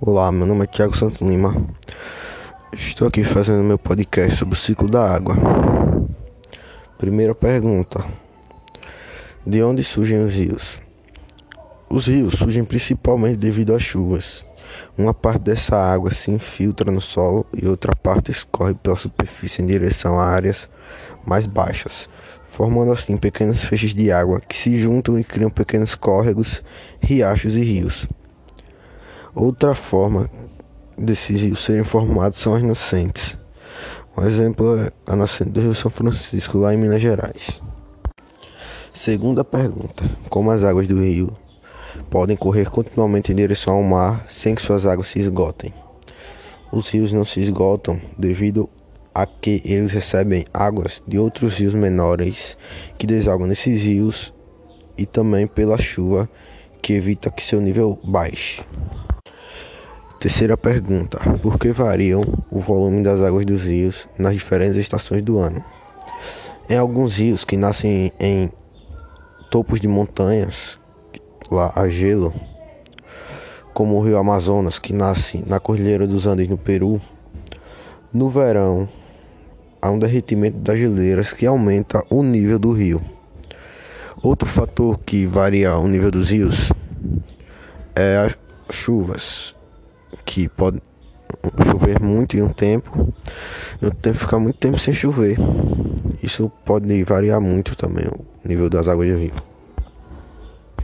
Olá, meu nome é Thiago Santo Lima. Estou aqui fazendo meu podcast sobre o ciclo da água. Primeira pergunta: De onde surgem os rios? Os rios surgem principalmente devido às chuvas. Uma parte dessa água se infiltra no solo e outra parte escorre pela superfície em direção a áreas mais baixas, formando assim pequenos feixes de água que se juntam e criam pequenos córregos, riachos e rios. Outra forma desses rios serem formados são as nascentes. Um exemplo é a nascente do Rio São Francisco, lá em Minas Gerais. Segunda pergunta: Como as águas do rio podem correr continuamente em direção ao mar sem que suas águas se esgotem? Os rios não se esgotam devido a que eles recebem águas de outros rios menores que desagam nesses rios e também pela chuva que evita que seu nível baixe. Terceira pergunta: Por que variam o volume das águas dos rios nas diferentes estações do ano? Em alguns rios que nascem em topos de montanhas, lá a gelo, como o rio Amazonas, que nasce na Cordilheira dos Andes no Peru, no verão há um derretimento das geleiras que aumenta o nível do rio. Outro fator que varia o nível dos rios é as chuvas que pode chover muito em um tempo e outro tempo ficar muito tempo sem chover. Isso pode variar muito também o nível das águas do rio.